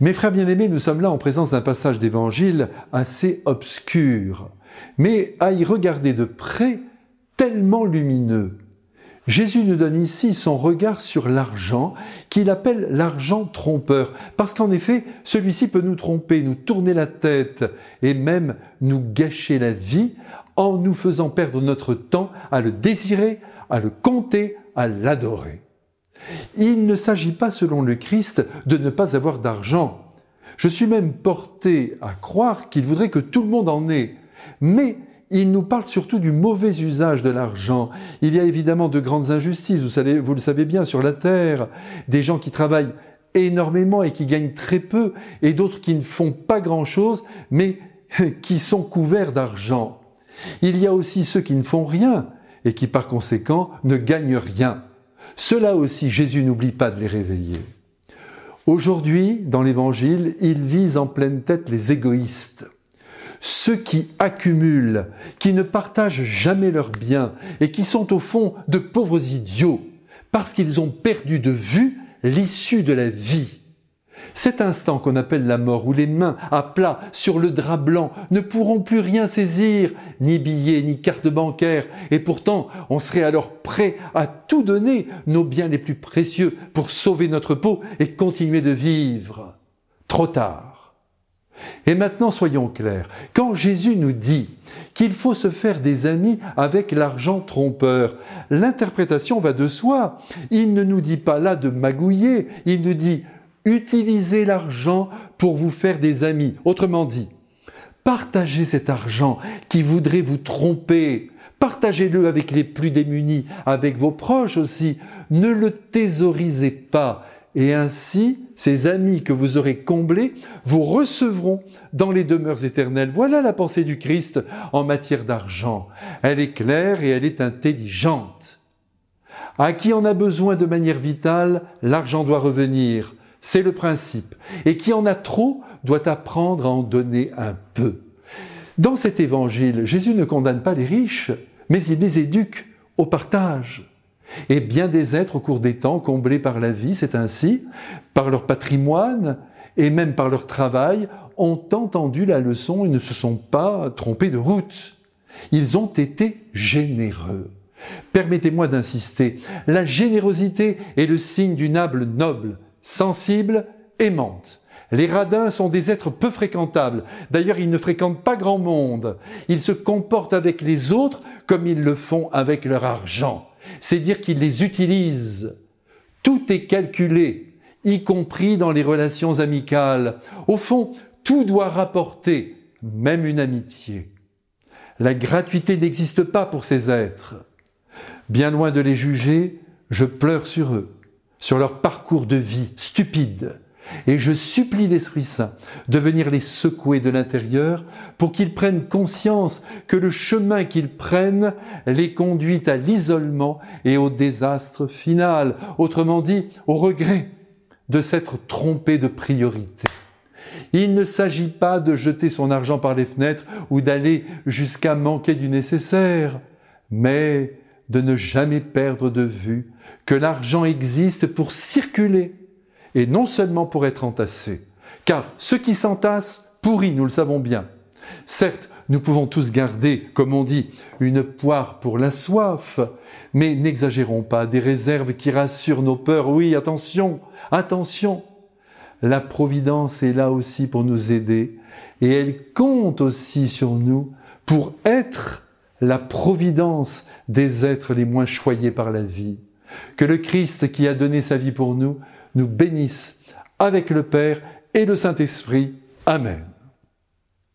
Mes frères bien-aimés, nous sommes là en présence d'un passage d'évangile assez obscur, mais à y regarder de près, tellement lumineux. Jésus nous donne ici son regard sur l'argent, qu'il appelle l'argent trompeur, parce qu'en effet, celui-ci peut nous tromper, nous tourner la tête et même nous gâcher la vie en nous faisant perdre notre temps à le désirer, à le compter, à l'adorer. Il ne s'agit pas, selon le Christ, de ne pas avoir d'argent. Je suis même porté à croire qu'il voudrait que tout le monde en ait. Mais il nous parle surtout du mauvais usage de l'argent. Il y a évidemment de grandes injustices, vous, le savez bien, sur la terre. Des gens qui travaillent énormément et qui gagnent très peu, et d'autres qui ne font pas grand-chose, mais qui sont couverts d'argent. Il y a aussi ceux qui ne font rien et qui par conséquent ne gagnent rien. Cela aussi, Jésus n'oublie pas de les réveiller. Aujourd'hui, dans l'Évangile, il vise en pleine tête les égoïstes, ceux qui accumulent, qui ne partagent jamais leurs biens et qui sont au fond de pauvres idiots parce qu'ils ont perdu de vue l'issue de la vie. Cet instant qu'on appelle la mort, où les mains à plat sur le drap blanc ne pourront plus rien saisir, ni billets, ni carte bancaire, et pourtant on serait alors prêt à tout donner, nos biens les plus précieux, pour sauver notre peau et continuer de vivre. Trop tard. Et maintenant soyons clairs, quand Jésus nous dit qu'il faut se faire des amis avec l'argent trompeur, l'interprétation va de soi. Il ne nous dit pas là de magouiller, il nous dit Utilisez l'argent pour vous faire des amis. Autrement dit, partagez cet argent qui voudrait vous tromper. Partagez-le avec les plus démunis, avec vos proches aussi. Ne le thésaurisez pas. Et ainsi, ces amis que vous aurez comblés vous recevront dans les demeures éternelles. Voilà la pensée du Christ en matière d'argent. Elle est claire et elle est intelligente. À qui en a besoin de manière vitale, l'argent doit revenir. C'est le principe. Et qui en a trop doit apprendre à en donner un peu. Dans cet évangile, Jésus ne condamne pas les riches, mais il les éduque au partage. Et bien des êtres au cours des temps, comblés par la vie, c'est ainsi, par leur patrimoine et même par leur travail, ont entendu la leçon et ne se sont pas trompés de route. Ils ont été généreux. Permettez-moi d'insister, la générosité est le signe d'une âme noble, sensible, aimante. Les radins sont des êtres peu fréquentables. D'ailleurs, ils ne fréquentent pas grand monde. Ils se comportent avec les autres comme ils le font avec leur argent. C'est dire qu'ils les utilisent. Tout est calculé, y compris dans les relations amicales. Au fond, tout doit rapporter, même une amitié. La gratuité n'existe pas pour ces êtres. Bien loin de les juger, je pleure sur eux sur leur parcours de vie stupide. Et je supplie l'Esprit Saint de venir les secouer de l'intérieur pour qu'ils prennent conscience que le chemin qu'ils prennent les conduit à l'isolement et au désastre final, autrement dit au regret de s'être trompé de priorité. Il ne s'agit pas de jeter son argent par les fenêtres ou d'aller jusqu'à manquer du nécessaire, mais de ne jamais perdre de vue que l'argent existe pour circuler et non seulement pour être entassé. Car ce qui s'entasse pourrit, nous le savons bien. Certes, nous pouvons tous garder, comme on dit, une poire pour la soif, mais n'exagérons pas des réserves qui rassurent nos peurs. Oui, attention, attention. La Providence est là aussi pour nous aider et elle compte aussi sur nous pour être la providence des êtres les moins choyés par la vie. Que le Christ qui a donné sa vie pour nous nous bénisse avec le Père et le Saint-Esprit. Amen.